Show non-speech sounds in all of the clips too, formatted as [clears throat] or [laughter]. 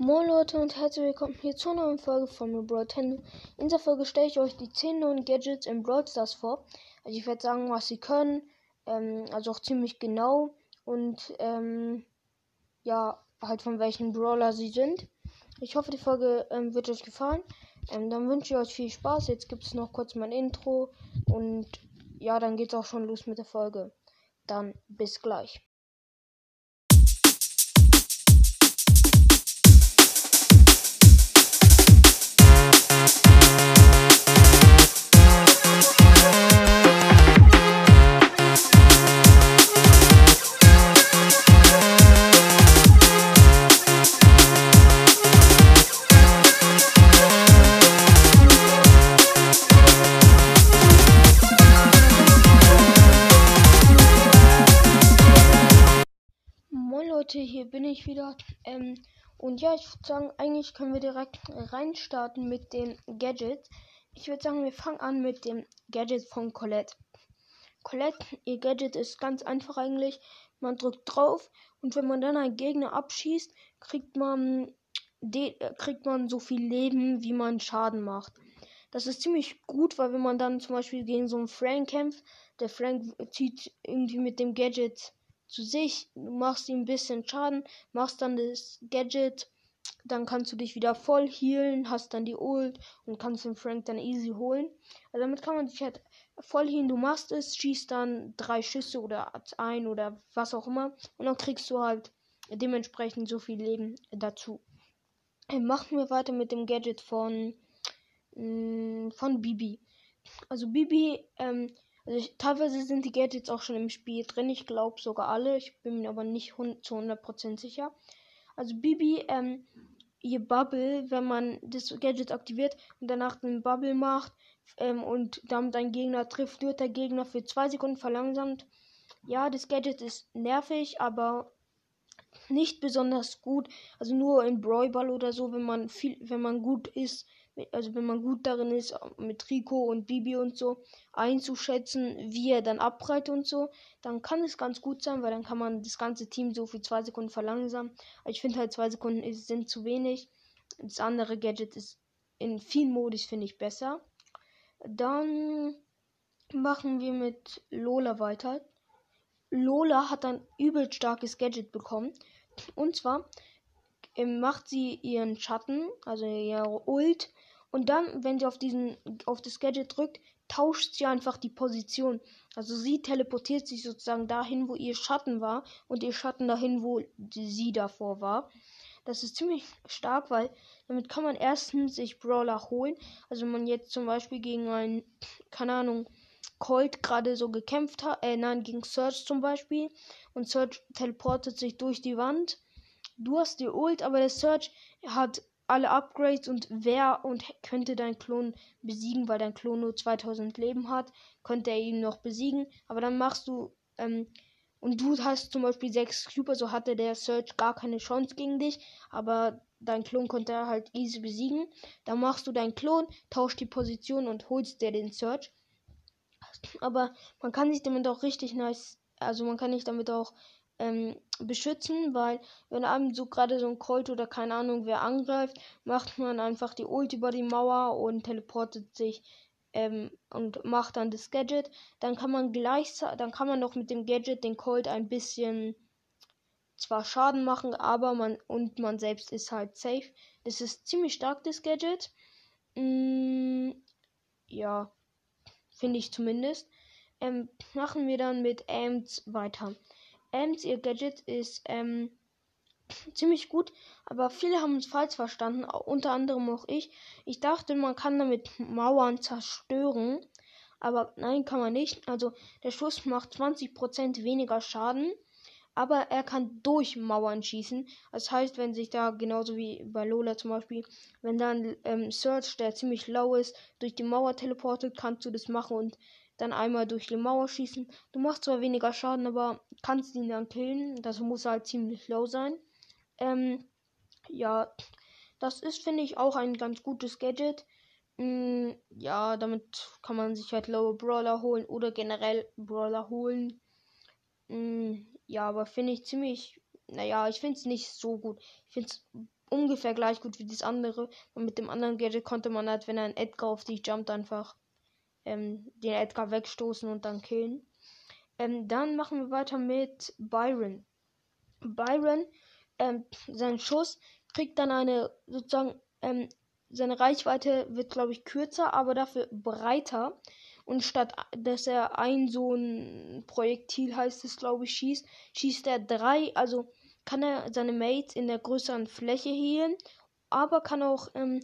Moin Leute und herzlich willkommen hier zur neuen Folge von mir Brawl In dieser Folge stelle ich euch die 10 neuen Gadgets im Brawl Stars vor. Also ich werde sagen, was sie können, ähm, also auch ziemlich genau und ähm, ja, halt von welchen Brawler sie sind. Ich hoffe, die Folge ähm, wird euch gefallen. Ähm, dann wünsche ich euch viel Spaß. Jetzt gibt es noch kurz mein Intro und ja, dann geht es auch schon los mit der Folge. Dann bis gleich. Und ja, ich würde sagen, eigentlich können wir direkt reinstarten mit dem Gadget. Ich würde sagen, wir fangen an mit dem Gadget von Colette. Colette, ihr Gadget ist ganz einfach eigentlich. Man drückt drauf und wenn man dann einen Gegner abschießt, kriegt man, äh, kriegt man so viel Leben, wie man Schaden macht. Das ist ziemlich gut, weil wenn man dann zum Beispiel gegen so einen Frank kämpft, der Frank zieht irgendwie mit dem Gadget zu sich, du machst ihm ein bisschen Schaden, machst dann das Gadget, dann kannst du dich wieder voll healen, hast dann die Ult und kannst den Frank dann easy holen. Also damit kann man sich halt voll healen, du machst es, schießt dann drei Schüsse oder ein oder was auch immer und dann kriegst du halt dementsprechend so viel Leben dazu. Machen wir weiter mit dem Gadget von, mm, von Bibi. Also Bibi ähm, also ich, teilweise sind die Gadgets auch schon im Spiel drin. Ich glaube sogar alle. Ich bin mir aber nicht zu 100% sicher. Also Bibi, ähm, ihr Bubble, wenn man das Gadget aktiviert und danach den Bubble macht ähm, und damit einen Gegner trifft, wird der Gegner für zwei Sekunden verlangsamt. Ja, das Gadget ist nervig, aber nicht besonders gut. Also nur in Brawl Ball oder so, wenn man viel, wenn man gut ist, also wenn man gut darin ist, mit Rico und Bibi und so einzuschätzen, wie er dann abprallt und so, dann kann es ganz gut sein, weil dann kann man das ganze Team so für zwei Sekunden verlangsamen. Aber ich finde halt zwei Sekunden ist, sind zu wenig. Das andere Gadget ist in vielen Modis, finde ich, besser. Dann machen wir mit Lola weiter. Lola hat ein übel starkes Gadget bekommen. Und zwar ähm, macht sie ihren Schatten, also ihre Ult, und dann, wenn sie auf diesen, auf das Gadget drückt, tauscht sie einfach die Position. Also sie teleportiert sich sozusagen dahin, wo ihr Schatten war und ihr Schatten dahin, wo sie davor war. Das ist ziemlich stark, weil damit kann man erstens sich Brawler holen. Also wenn man jetzt zum Beispiel gegen einen, keine Ahnung, Colt gerade so gekämpft hat, äh, nein, gegen Search zum Beispiel. Und Search teleportet sich durch die Wand. Du hast die Ult, aber der Search hat alle Upgrades und wer und könnte dein Klon besiegen, weil dein Klon nur 2000 Leben hat, könnte er ihn noch besiegen. Aber dann machst du, ähm, und du hast zum Beispiel 6 Cube, so hatte der Search gar keine Chance gegen dich, aber dein Klon konnte er halt easy besiegen. Dann machst du deinen Klon, tauscht die Position und holst dir den Search. Aber man kann sich damit auch richtig nice, also man kann sich damit auch ähm, beschützen, weil wenn einem so gerade so ein Colt oder keine Ahnung wer angreift, macht man einfach die Ult über die Mauer und teleportet sich ähm, und macht dann das Gadget. Dann kann man gleichzeitig, dann kann man noch mit dem Gadget den Colt ein bisschen zwar Schaden machen, aber man und man selbst ist halt safe. Das ist ziemlich stark das Gadget. Mm, ja, finde ich zumindest. Ähm, machen wir dann mit Amps weiter. Ems, ihr Gadget ist ähm, [clears throat] ziemlich gut, aber viele haben es falsch verstanden, unter anderem auch ich. Ich dachte, man kann damit Mauern zerstören, aber nein, kann man nicht. Also der Schuss macht 20% weniger Schaden, aber er kann durch Mauern schießen. Das heißt, wenn sich da genauso wie bei Lola zum Beispiel, wenn dann ähm, Search, der ziemlich low ist, durch die Mauer teleportet, kannst du das machen und dann einmal durch die Mauer schießen. Du machst zwar weniger Schaden, aber kannst ihn dann killen. Das muss halt ziemlich low sein. Ähm, ja, das ist, finde ich, auch ein ganz gutes Gadget. Mm, ja, damit kann man sich halt lowe Brawler holen oder generell Brawler holen. Mm, ja, aber finde ich ziemlich, naja, ich finde es nicht so gut. Ich finde es ungefähr gleich gut wie das andere. Und mit dem anderen Gadget konnte man halt, wenn ein Edgar auf dich jumpt, einfach ähm, den Edgar wegstoßen und dann killen. Ähm, dann machen wir weiter mit Byron. Byron, ähm, sein Schuss kriegt dann eine sozusagen, ähm, seine Reichweite wird, glaube ich, kürzer, aber dafür breiter. Und statt dass er ein so ein Projektil heißt es, glaube ich, schießt, schießt er drei, also kann er seine Mates in der größeren Fläche healen, aber kann auch ähm,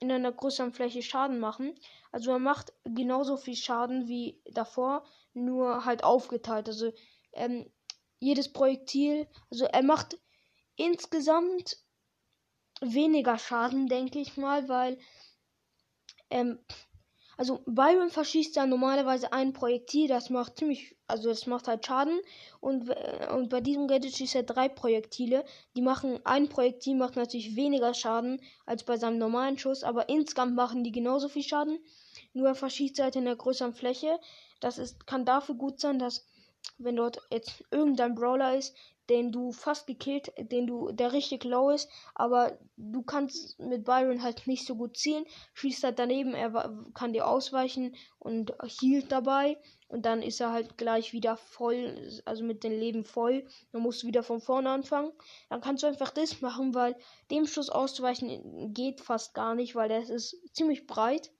in einer größeren Fläche Schaden machen. Also er macht genauso viel Schaden wie davor, nur halt aufgeteilt. Also ähm, jedes Projektil, also er macht insgesamt weniger Schaden, denke ich mal, weil ähm, also Byron verschießt ja normalerweise ein Projektil, das macht ziemlich, also das macht halt Schaden. Und, äh, und bei diesem Gadget schießt er drei Projektile. Die machen, ein Projektil macht natürlich weniger Schaden als bei seinem normalen Schuss, aber insgesamt machen die genauso viel Schaden. Nur er verschießt halt in der größeren Fläche. Das ist, kann dafür gut sein, dass wenn dort jetzt irgendein Brawler ist, den du fast gekillt, den du, der richtig low ist, aber du kannst mit Byron halt nicht so gut zielen, schießt halt daneben, er kann dir ausweichen und hielt dabei und dann ist er halt gleich wieder voll, also mit den Leben voll, dann musst du wieder von vorne anfangen, dann kannst du einfach das machen, weil dem Schuss auszuweichen geht fast gar nicht, weil der ist ziemlich breit,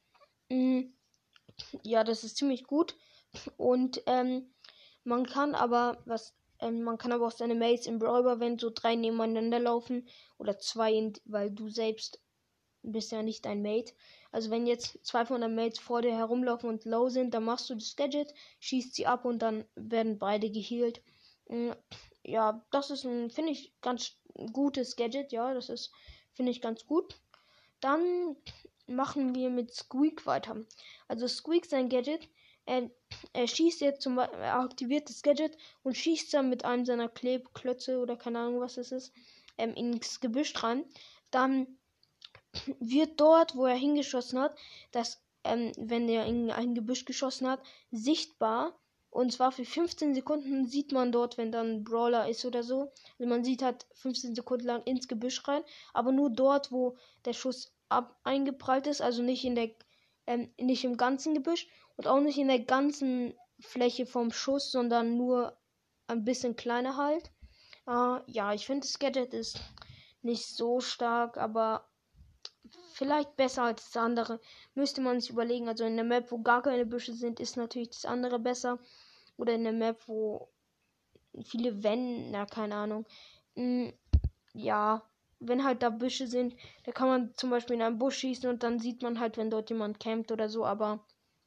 mm, ja, das ist ziemlich gut. Und ähm, man kann aber, was ähm, man kann aber auch seine Mates im Brawler, wenn so drei nebeneinander laufen oder zwei, weil du selbst bist ja nicht dein Mate. Also wenn jetzt zwei von deinen Mates vor dir herumlaufen und low sind, dann machst du das Gadget, schießt sie ab und dann werden beide geheilt. Mm, ja, das ist ein, finde ich, ganz gutes Gadget. Ja, das ist, finde ich, ganz gut. Dann machen wir mit Squeak weiter. Also Squeak sein Gadget er, er schießt jetzt zum er aktiviert das Gadget und schießt dann mit einem seiner Klebklötze oder keine Ahnung was es ist, ähm, ins Gebüsch rein. Dann wird dort, wo er hingeschossen hat, das, ähm, wenn er in ein Gebüsch geschossen hat, sichtbar. Und zwar für 15 Sekunden sieht man dort, wenn dann ein Brawler ist oder so. Also man sieht halt 15 Sekunden lang ins Gebüsch rein, aber nur dort, wo der Schuss ab eingeprallt ist, also nicht in der ähm, nicht im ganzen Gebüsch und auch nicht in der ganzen Fläche vom Schuss, sondern nur ein bisschen kleiner halt. Äh, ja, ich finde das Gadget ist nicht so stark, aber vielleicht besser als das andere. Müsste man sich überlegen. Also in der Map, wo gar keine Büsche sind, ist natürlich das andere besser. Oder in der Map, wo viele Wände, na keine Ahnung. Hm, ja, wenn halt da Büsche sind, da kann man zum Beispiel in einen Busch schießen und dann sieht man halt, wenn dort jemand campt oder so, aber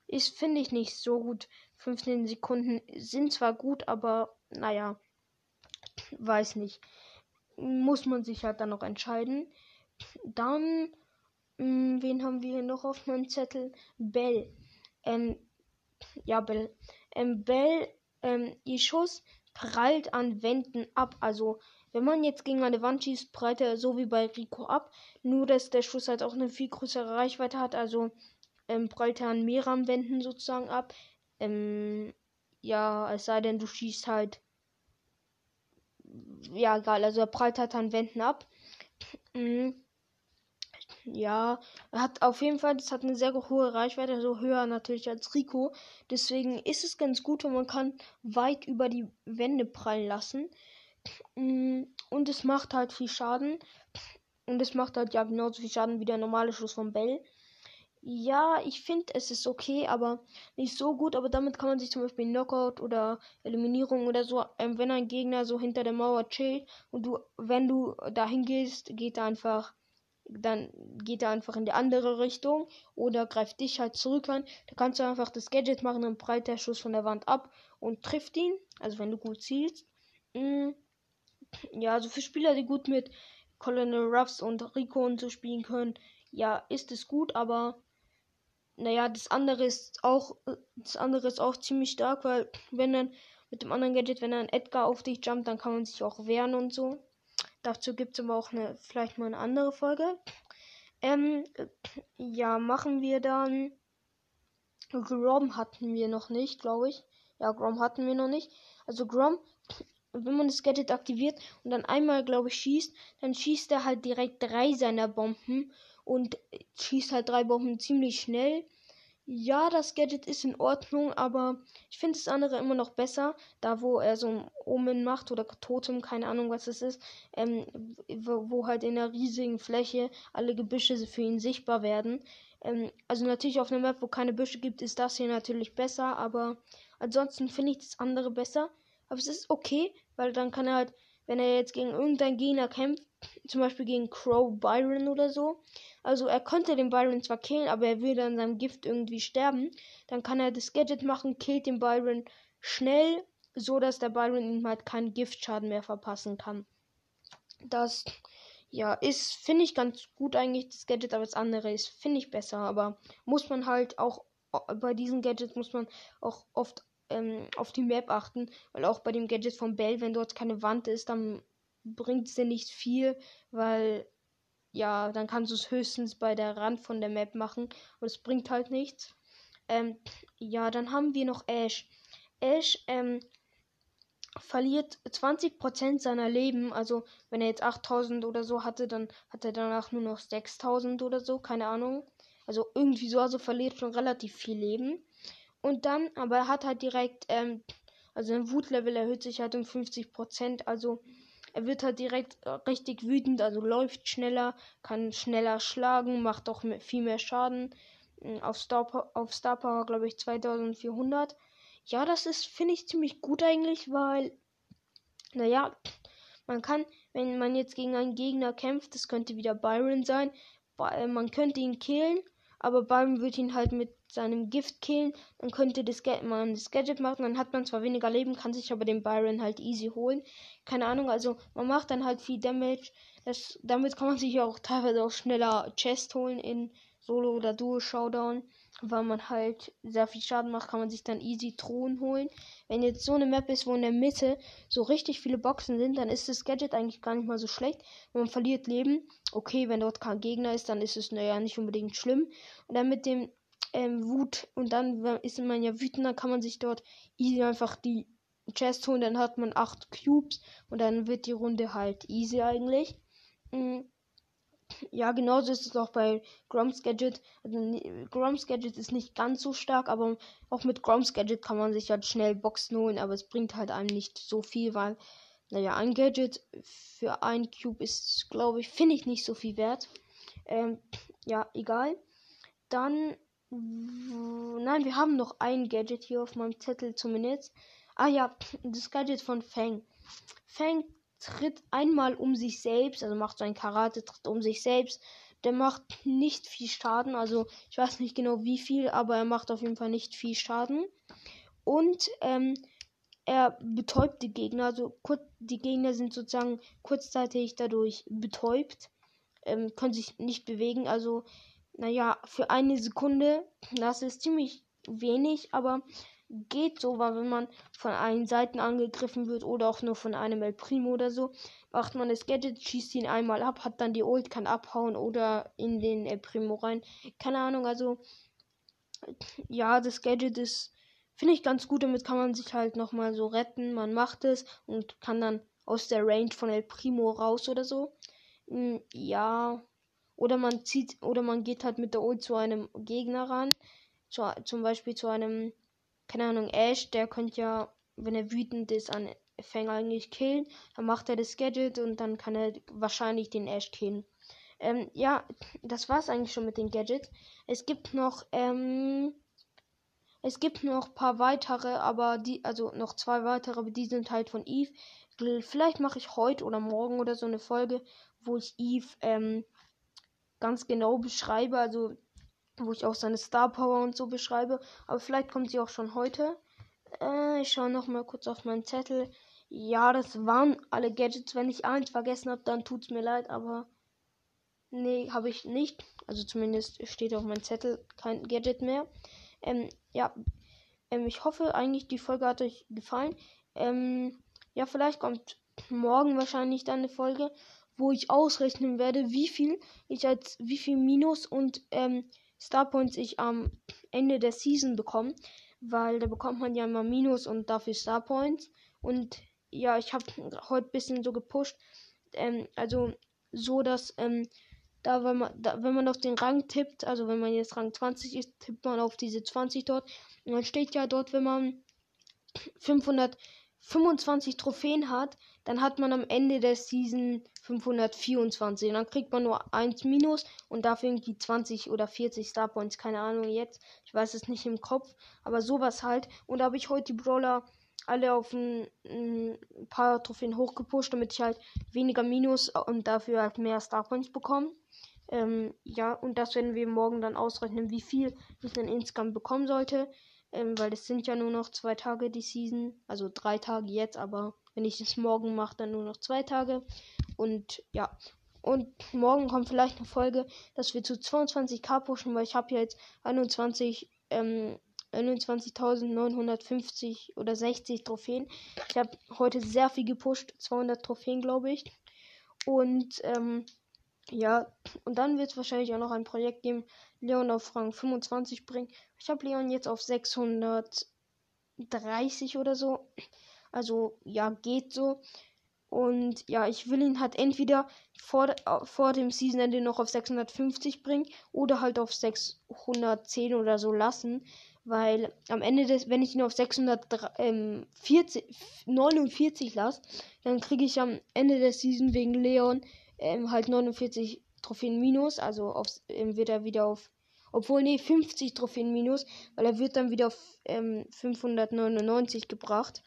ist, finde ich, nicht so gut. 15 Sekunden sind zwar gut, aber naja, weiß nicht. Muss man sich halt dann noch entscheiden. Dann, mh, hm, wen haben wir hier noch auf meinem Zettel? Bell. Ähm, ja, Bell. Ähm, Bell, ähm, ihr Schuss prallt an Wänden ab. Also, wenn man jetzt gegen eine Wand schießt, prallt er so wie bei Rico ab. Nur, dass der Schuss halt auch eine viel größere Reichweite hat. Also, ähm, prallt er an mehreren Wänden sozusagen ab. Ähm, ja, es sei denn, du schießt halt. Ja, egal, also er prallt halt an Wänden ab. Mhm. [clears throat] Ja, er hat auf jeden Fall, das hat eine sehr hohe Reichweite, also höher natürlich als Rico. Deswegen ist es ganz gut, wenn man kann weit über die Wände prallen lassen. Mhm. Und es macht halt viel Schaden. Und es macht halt ja genauso viel Schaden wie der normale Schuss von Bell. Ja, ich finde, es ist okay, aber nicht so gut. Aber damit kann man sich zum Beispiel Knockout oder Eliminierung oder so, ähm, wenn ein Gegner so hinter der Mauer chillt und du, wenn du dahin gehst, geht er einfach, dann geht er einfach in die andere Richtung oder greift dich halt zurück an. Da kannst du einfach das Gadget machen, dann prallt der Schuss von der Wand ab und trifft ihn. Also wenn du gut zielst. Mm, ja, also für Spieler, die gut mit Colonel Ruffs und Rico und so spielen können, ja, ist es gut, aber naja, das andere ist auch, das andere ist auch ziemlich stark, weil wenn dann mit dem anderen Gadget, wenn dann Edgar auf dich jumpt, dann kann man sich auch wehren und so. Dazu gibt es aber auch eine, vielleicht mal eine andere Folge. Ähm, ja, machen wir dann. Grom hatten wir noch nicht, glaube ich. Ja, Grom hatten wir noch nicht. Also Grom wenn man das Gadget aktiviert und dann einmal, glaube ich, schießt, dann schießt er halt direkt drei seiner Bomben und schießt halt drei Bomben ziemlich schnell. Ja, das Gadget ist in Ordnung, aber ich finde das andere immer noch besser. Da, wo er so ein Omen macht oder Totem, keine Ahnung, was es ist. Ähm, wo, halt in einer riesigen Fläche alle Gebüsche für ihn sichtbar werden. Ähm, also natürlich auf einer Map, wo keine Büsche gibt, ist das hier natürlich besser. Aber ansonsten finde ich das andere besser. Aber es ist okay, weil dann kann er halt, wenn er jetzt gegen irgendeinen Gegner kämpft, zum Beispiel gegen Crow Byron oder so, also er konnte den Byron zwar killen, aber er würde an seinem Gift irgendwie sterben, dann kann er das Gadget machen, killt den Byron schnell, so dass der Byron ihm halt keinen Giftschaden mehr verpassen kann. Das ja, ist, finde ich ganz gut eigentlich, das Gadget, aber das andere ist, finde ich besser. Aber muss man halt auch, bei diesen Gadgets muss man auch oft ähm, auf die Map achten, weil auch bei dem Gadget von Bell, wenn dort keine Wand ist, dann bringt es dir nicht viel, weil ja, dann kannst du es höchstens bei der Rand von der Map machen und es bringt halt nichts. Ähm, ja, dann haben wir noch Ash. Ash ähm, verliert 20% seiner Leben. Also, wenn er jetzt 8000 oder so hatte, dann hat er danach nur noch 6000 oder so, keine Ahnung. Also, irgendwie so, also verliert schon relativ viel Leben. Und dann, aber er hat halt direkt, ähm, also sein Wutlevel erhöht sich halt um 50%. Also er wird halt direkt äh, richtig wütend, also läuft schneller, kann schneller schlagen, macht auch mehr, viel mehr Schaden. Hm, auf Star, auf Star Power, glaube ich, 2400. Ja, das ist, finde ich, ziemlich gut eigentlich, weil, naja, man kann, wenn man jetzt gegen einen Gegner kämpft, das könnte wieder Byron sein, man könnte ihn killen aber Byron wird ihn halt mit seinem Gift killen. Dann könnte das man das Gadget machen. Dann hat man zwar weniger Leben, kann sich aber den Byron halt easy holen. Keine Ahnung, also man macht dann halt viel Damage. Das, damit kann man sich auch teilweise auch schneller Chest holen in Solo oder Duo Showdown weil man halt sehr viel Schaden macht, kann man sich dann easy Thron holen. Wenn jetzt so eine Map ist, wo in der Mitte so richtig viele Boxen sind, dann ist das Gadget eigentlich gar nicht mal so schlecht. Man verliert Leben. Okay, wenn dort kein Gegner ist, dann ist es naja nicht unbedingt schlimm. Und dann mit dem ähm, Wut und dann ist man ja wütend, dann kann man sich dort easy einfach die Chest holen, dann hat man 8 Cubes und dann wird die Runde halt easy eigentlich. Mhm. Ja, genauso ist es auch bei Groms Gadget. Also, Groms Gadget ist nicht ganz so stark, aber auch mit Groms Gadget kann man sich halt schnell Boxen holen, aber es bringt halt einem nicht so viel, weil, naja, ein Gadget für ein Cube ist, glaube ich, finde ich nicht so viel wert. Ähm, ja, egal. Dann, nein, wir haben noch ein Gadget hier auf meinem Zettel zumindest. Ah ja, [clears throat] das Gadget von Fang. Fang tritt einmal um sich selbst, also macht sein Karate, tritt um sich selbst. Der macht nicht viel Schaden, also ich weiß nicht genau wie viel, aber er macht auf jeden Fall nicht viel Schaden. Und ähm, er betäubt die Gegner, also die Gegner sind sozusagen kurzzeitig dadurch betäubt, ähm, können sich nicht bewegen, also naja, für eine Sekunde, das ist ziemlich wenig, aber geht so, weil wenn man von allen Seiten angegriffen wird oder auch nur von einem El Primo oder so, macht man das Gadget, schießt ihn einmal ab, hat dann die Ult, kann abhauen oder in den El Primo rein. Keine Ahnung, also ja, das Gadget ist, finde ich ganz gut, damit kann man sich halt nochmal so retten. Man macht es und kann dann aus der Range von El Primo raus oder so. Hm, ja. Oder man zieht, oder man geht halt mit der Ult zu einem Gegner ran. Zu, zum Beispiel zu einem keine Ahnung, Ash, der könnte ja, wenn er wütend ist, an Fang eigentlich killen. Dann macht er das Gadget und dann kann er wahrscheinlich den Ash killen. Ähm, ja, das war's eigentlich schon mit den Gadgets. Es gibt noch, ähm, es gibt noch paar weitere, aber die, also noch zwei weitere, aber die sind halt von Eve. Vielleicht mache ich heute oder morgen oder so eine Folge, wo ich Eve ähm, ganz genau beschreibe. Also wo ich auch seine Star Power und so beschreibe. Aber vielleicht kommt sie auch schon heute. Äh, ich schaue noch mal kurz auf meinen Zettel. Ja, das waren alle Gadgets. Wenn ich eins vergessen habe, dann tut's mir leid, aber nee, habe ich nicht. Also zumindest steht auf meinem Zettel kein Gadget mehr. Ähm, ja, ähm, ich hoffe eigentlich, die Folge hat euch gefallen. Ähm, ja, vielleicht kommt morgen wahrscheinlich dann eine Folge, wo ich ausrechnen werde, wie viel ich als wie viel Minus und ähm, Starpoints ich am Ende der Season bekomme, weil da bekommt man ja immer Minus und dafür Starpoints. Und ja, ich habe heute ein bisschen so gepusht. Ähm, also so, dass ähm, da, wenn man, da, wenn man auf den Rang tippt, also wenn man jetzt Rang 20 ist, tippt man auf diese 20 dort. Und dann steht ja dort, wenn man 525 Trophäen hat, dann hat man am Ende der Season 524. Und dann kriegt man nur 1 Minus und dafür irgendwie 20 oder 40 Star Points. Keine Ahnung jetzt. Ich weiß es nicht im Kopf. Aber sowas halt. Und da habe ich heute die Brawler alle auf ein, ein, paar Trophäen hochgepusht, damit ich halt weniger Minus und dafür halt mehr Star Points bekomme. Ähm, ja, und das werden wir morgen dann ausrechnen, wie viel ich dann insgesamt bekommen sollte. Ähm, weil es sind ja nur noch zwei Tage die Season. Also drei Tage jetzt, aber wenn ich es morgen mache, dann nur noch zwei Tage. Und ja. Und morgen kommt vielleicht eine Folge, dass wir zu 22k pushen, weil ich habe jetzt 21, ähm, 21.950 oder 60 Trophäen. Ich habe heute sehr viel gepusht, 200 Trophäen, glaube ich. Und ähm, ja, und dann wird es wahrscheinlich auch noch ein Projekt geben, Leon auf Rang 25 bringen. Ich habe Leon jetzt auf 630 oder so. Also ja, geht so. Und ja, ich will ihn halt entweder vor, vor dem Seasonende noch auf 650 bringen oder halt auf 610 oder so lassen. Weil am Ende des, wenn ich ihn auf 649 ähm, lasse, dann kriege ich am Ende der Season wegen Leon ähm, halt 49 Trophäen minus. Also aufs, ähm, wird er wieder auf. Obwohl, nee, 50 Trophäen minus, weil er wird dann wieder auf ähm, 599 gebracht.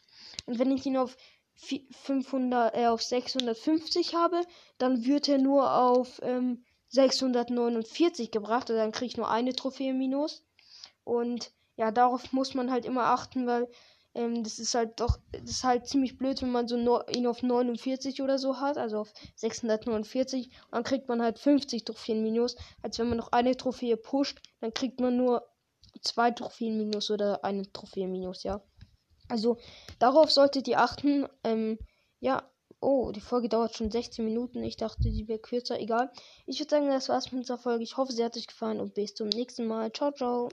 Und wenn ich ihn auf 500, äh, auf 650 habe, dann wird er nur auf ähm, 649 gebracht. Also dann kriege ich nur eine Trophäe minus. Und ja, darauf muss man halt immer achten, weil ähm, das ist halt doch, das ist halt ziemlich blöd, wenn man so no, ihn auf 49 oder so hat, also auf 649, und dann kriegt man halt 50 Trophäen minus, als wenn man noch eine Trophäe pusht, dann kriegt man nur zwei Trophäen minus oder eine Trophäe minus, ja. Also darauf solltet ihr achten. Ähm, ja, oh, die Folge dauert schon 16 Minuten. Ich dachte, die wäre kürzer. Egal. Ich würde sagen, das war's mit dieser Folge. Ich hoffe, sie hat euch gefallen und bis zum nächsten Mal. Ciao, ciao.